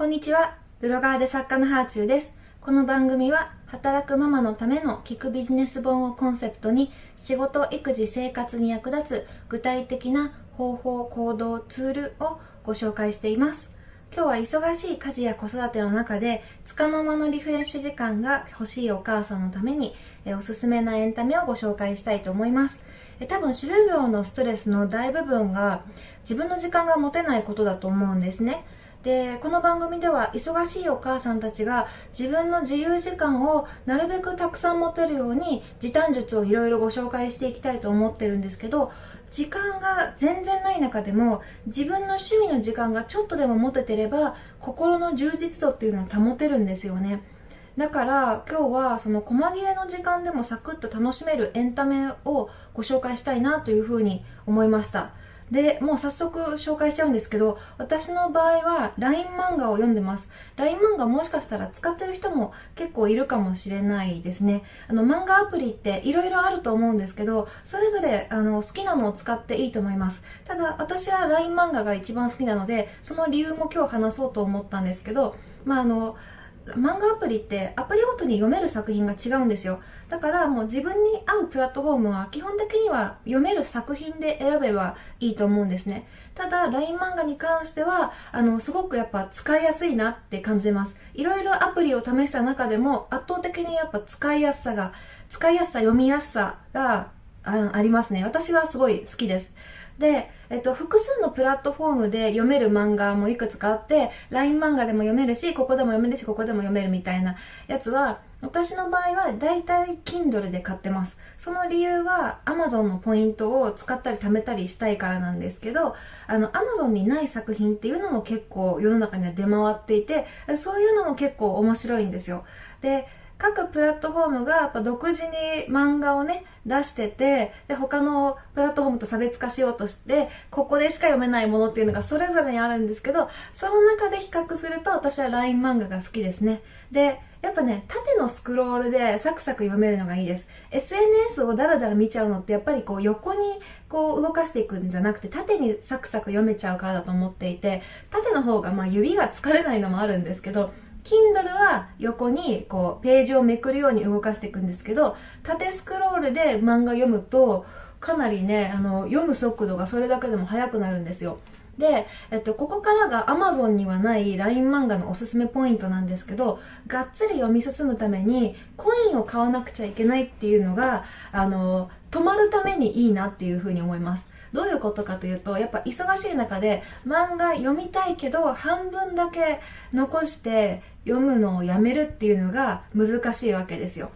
こんにちは。ブロガーで作家のハーチューです。この番組は、働くママのための聞くビジネス本をコンセプトに、仕事、育児、生活に役立つ具体的な方法、行動、ツールをご紹介しています。今日は忙しい家事や子育ての中で、束の間のリフレッシュ時間が欲しいお母さんのために、えおすすめなエンタメをご紹介したいと思います。え多分、主婦業のストレスの大部分が、自分の時間が持てないことだと思うんですね。でこの番組では忙しいお母さんたちが自分の自由時間をなるべくたくさん持てるように時短術をいろいろご紹介していきたいと思ってるんですけど時間が全然ない中でも自分の趣味の時間がちょっとでも持ててれば心の充実度っていうのは保てるんですよね。だから今日はその細切れの時間でもサクッと楽しめるエンタメをご紹介したいなというふうに思いました。で、もう早速紹介しちゃうんですけど、私の場合は LINE 漫画を読んでます。LINE 漫画もしかしたら使ってる人も結構いるかもしれないですね。あの、漫画アプリって色々あると思うんですけど、それぞれあの好きなのを使っていいと思います。ただ、私は LINE 漫画が一番好きなので、その理由も今日話そうと思ったんですけど、まああの、漫画アプリってアプリごとに読める作品が違うんですよ。だからもう自分に合うプラットフォームは基本的には読める作品で選べばいいと思うんですね。ただ LINE 漫画に関してはあのすごくやっぱ使いやすいなって感じます。いろいろアプリを試した中でも圧倒的にやっぱ使いやすさが使いやすさ読みやすさがあありますね。私はすごい好きです。で、えっと、複数のプラットフォームで読める漫画もいくつかあって、LINE 漫画でも読めるし、ここでも読めるし、ここでも読めるみたいなやつは、私の場合は大体 Kindle で買ってます。その理由は Amazon のポイントを使ったり貯めたりしたいからなんですけど、あの Amazon にない作品っていうのも結構世の中には出回っていて、そういうのも結構面白いんですよ。で、各プラットフォームがやっぱ独自に漫画をね、出してて、で、他のプラットフォームと差別化しようとして、ここでしか読めないものっていうのがそれぞれにあるんですけど、その中で比較すると私は LINE 漫画が好きですね。で、やっぱね、縦のスクロールでサクサク読めるのがいいです。SNS をダラダラ見ちゃうのってやっぱりこう横にこう動かしていくんじゃなくて縦にサクサク読めちゃうからだと思っていて、縦の方がまあ指が疲れないのもあるんですけど、Kindle は横にこうページをめくるように動かしていくんですけど縦スクロールで漫画読むとかなりねあの読む速度がそれだけでも速くなるんですよ。で、えっと、ここからが Amazon にはない LINE 漫画のおすすめポイントなんですけどがっつり読み進むためにコインを買わなくちゃいけないっていうのがあの止まるためにいいなっていうふうに思います。どういうことかというとやっぱ忙しい中で漫画読みたいけど半分だけ残して読むのをやめるっていうのが難しいわけですよ。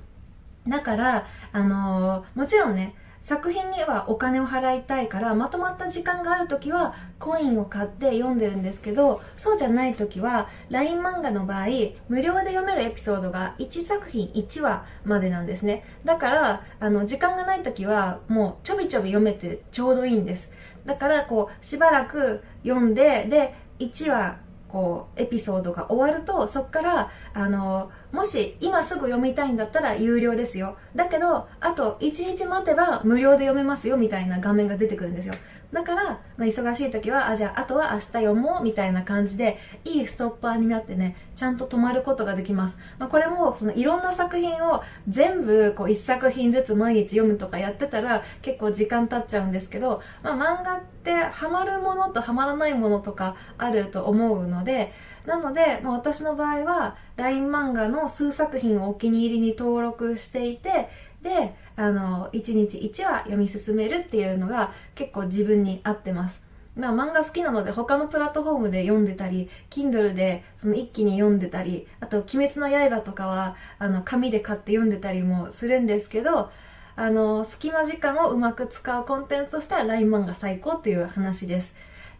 だからあのー、もちろんね作品にはお金を払いたいからまとまった時間がある時はコインを買って読んでるんですけどそうじゃない時は LINE 漫画の場合無料で読めるエピソードが1作品1話までなんですね。だからあの時間がない時はもうちょびちょび読めてちょうどいいんです。だからこうしばらく読んでで1話こうエピソードが終わるとそこからあのもし今すぐ読みたいんだったら有料ですよ。だけどあと1日待てば無料で読めますよみたいな画面が出てくるんですよ。だから、まあ、忙しい時はあじゃああとは明日読もうみたいな感じでいいストッパーになってねちゃんと止まることができます、まあ、これもそのいろんな作品を全部こう1作品ずつ毎日読むとかやってたら結構時間経っちゃうんですけど、まあ、漫画ってハマるものとハマらないものとかあると思うのでなので、まあ、私の場合は LINE 漫画の数作品をお気に入りに登録していてであの1日1話読み進めるっていうのが結構自分に合ってます。まあ、漫画好きなので他のプラットフォームで読んでたり Kindle でその一気に読んでたりあと「鬼滅の刃」とかはあの紙で買って読んでたりもするんですけどあの隙間時間をうまく使うコンテンツとしては LINE 漫画最高っていう話です。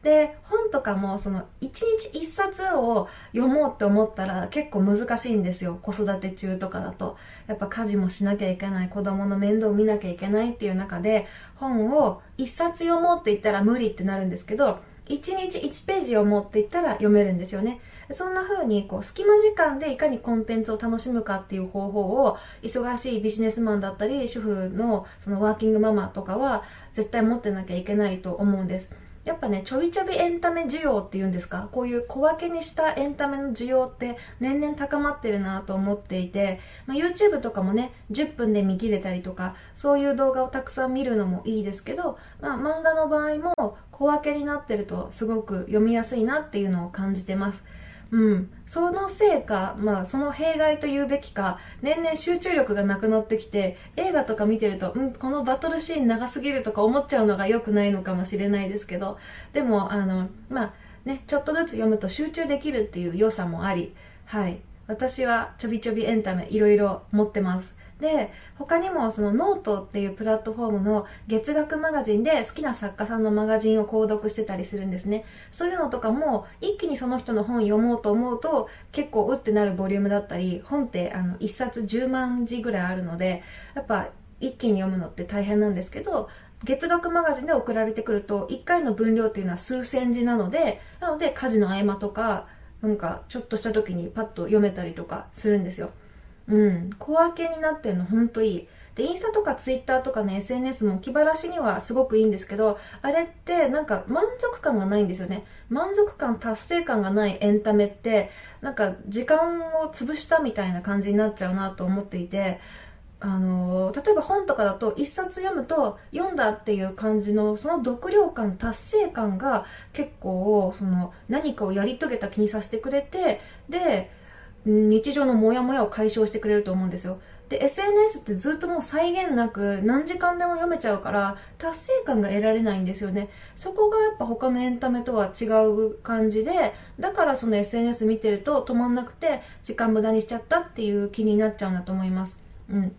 で本とかもその1日1冊を読もうって思ったら結構難しいんですよ。子育て中とかだと。やっぱ家事もしなきゃいけない。子供の面倒を見なきゃいけないっていう中で本を1冊読もうって言ったら無理ってなるんですけど1日1ページ読もうって言ったら読めるんですよね。そんな風にこう隙間時間でいかにコンテンツを楽しむかっていう方法を忙しいビジネスマンだったり主婦のそのワーキングママとかは絶対持ってなきゃいけないと思うんです。やっぱね、ちょびちょびエンタメ需要っていうんですか、こういう小分けにしたエンタメの需要って年々高まってるなと思っていて、まあ、YouTube とかもね、10分で見切れたりとか、そういう動画をたくさん見るのもいいですけど、まあ、漫画の場合も小分けになってるとすごく読みやすいなっていうのを感じてます。うん。そのせいか、まあ、その弊害と言うべきか、年々集中力がなくなってきて、映画とか見てると、うん、このバトルシーン長すぎるとか思っちゃうのが良くないのかもしれないですけど、でも、あの、まあ、ね、ちょっとずつ読むと集中できるっていう良さもあり、はい。私はちょびちょびエンタメいろいろ持ってます。で他にもそのノートっていうプラットフォームの月額マガジンで好きな作家さんのマガジンを購読してたりするんですね。そういうのとかも一気にその人の本読もうと思うと結構うってなるボリュームだったり本ってあの1冊10万字ぐらいあるのでやっぱ一気に読むのって大変なんですけど月額マガジンで送られてくると1回の分量っていうのは数千字なのでなので家事の合間とかなんかちょっとした時にパッと読めたりとかするんですよ。うん、小分けになってるのほんといい。で、インスタとかツイッターとかね、SNS も気晴らしにはすごくいいんですけど、あれってなんか満足感がないんですよね。満足感、達成感がないエンタメって、なんか時間を潰したみたいな感じになっちゃうなと思っていて、あの例えば本とかだと一冊読むと読んだっていう感じのその読量感達成感が結構その何かをやり遂げた気にさせてくれてで日常のモヤモヤを解消してくれると思うんですよ。で、SNS ってずっともう際限なく何時間でも読めちゃうから達成感が得られないんですよね。そこがやっぱ他のエンタメとは違う感じで、だからその SNS 見てると止まんなくて時間無駄にしちゃったっていう気になっちゃうんだと思います。うん。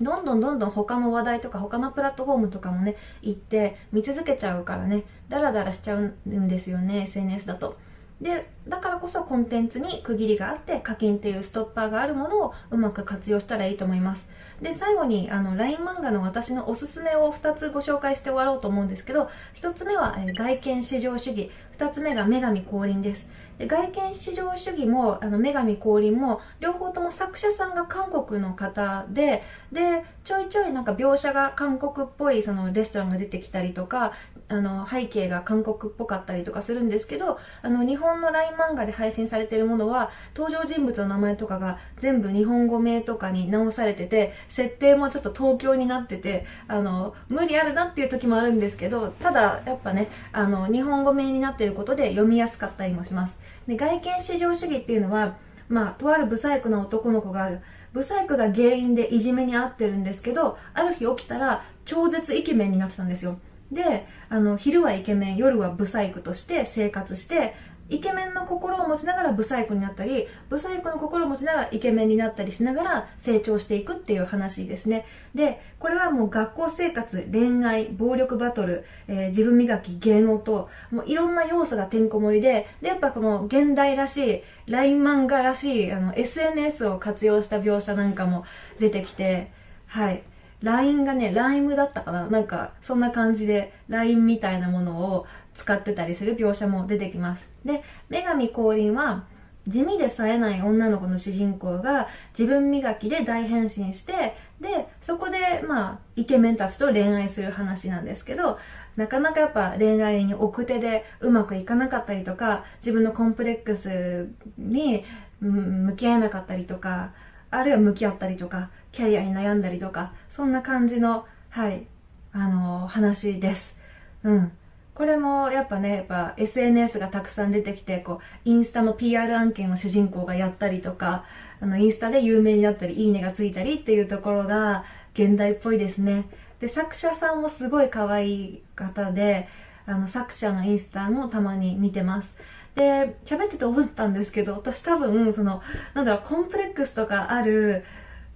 どんどんどんどん他の話題とか他のプラットフォームとかもね、行って見続けちゃうからね、ダラダラしちゃうんですよね、SNS だと。でだからこそコンテンツに区切りがあって課金っていうストッパーがあるものをうまく活用したらいいと思います。で最後にあの LINE 漫画の私のおすすめを2つご紹介して終わろうと思うんですけど1つ目は、外見至上主義。2つ目が女神降臨です。で外見至上主義もあの女神降臨も両方とも作者さんが韓国の方ででちょいちょいなんか描写が韓国っぽいそのレストランが出てきたりとかあの背景が韓国っぽかったりとかするんですけどあの日本の LINE 漫画で配信されてるものは登場人物の名前とかが全部日本語名とかに直されてて設定もちょっと東京になっててあの無理あるなっていう時もあるんですけどただやっぱねあの日本語名になってることで読みやすかったりもします。で外見至上主義っていうのはまあとある不細工な男の子がブサイクが原因でいじめに遭ってるんですけどある日起きたら超絶イケメンになってたんですよ。であの昼はイケメン夜はブサイクとして生活してイケメンの心を持ちながらブサイクになったりブサイクの心を持ちながらイケメンになったりしながら成長していくっていう話ですね。でこれはもう学校生活恋愛暴力バトル、えー、自分磨き芸能ともういろんな要素がてんこ盛りででやっぱこの現代らしい LINE 漫画らしいあの SNS を活用した描写なんかも出てきてはい。LINE がね、ライムだったかななんか、そんな感じで LINE みたいなものを使ってたりする描写も出てきます。で、女神降臨は、地味で冴えない女の子の主人公が自分磨きで大変身して、で、そこで、まあ、イケメンたちと恋愛する話なんですけど、なかなかやっぱ恋愛に奥手でうまくいかなかったりとか、自分のコンプレックスに向き合えなかったりとか、あるいは向き合ったりとか、キャリアに悩んだりとか、そんな感じの、はい、あのー、話です。うん。これもやっぱね、やっぱ SNS がたくさん出てきて、こう、インスタの PR 案件を主人公がやったりとか、あの、インスタで有名になったり、いいねがついたりっていうところが現代っぽいですね。で、作者さんもすごい可愛い方で、あの、作者のインスタもたまに見てます。で、喋ってて思ったんですけど、私多分、その、なんだろう、コンプレックスとかある、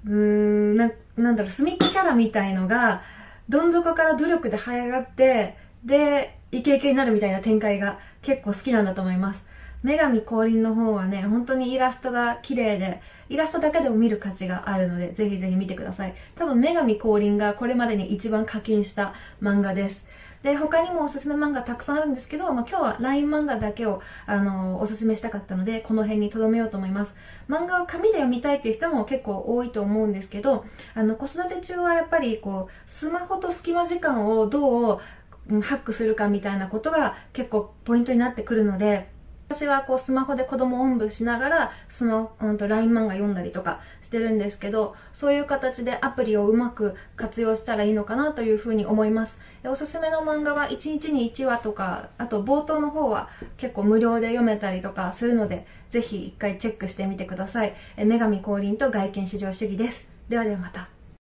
うーんな、なんだろう、隅っこキャラみたいのが、どん底から努力で這い上がって、で、イケイケになるみたいな展開が結構好きなんだと思います。女神降臨の方はね、本当にイラストが綺麗で、イラストだけでも見る価値があるので、ぜひぜひ見てください。多分女神降臨がこれまでに一番課金した漫画です。で、他にもおすすめ漫画たくさんあるんですけど、まあ、今日は LINE 漫画だけを、あの、おすすめしたかったので、この辺に留めようと思います。漫画を紙で読みたいっていう人も結構多いと思うんですけど、あの、子育て中はやっぱりこう、スマホと隙間時間をどうハックするかみたいなことが結構ポイントになってくるので、私はこうスマホで子供をおんぶしながら、その、うんと LINE 漫画読んだりとかしてるんですけど、そういう形でアプリをうまく活用したらいいのかなというふうに思います。おすすめの漫画は1日に1話とか、あと冒頭の方は結構無料で読めたりとかするので、ぜひ一回チェックしてみてください。え女神降臨と外見至上主義です。ではではまた。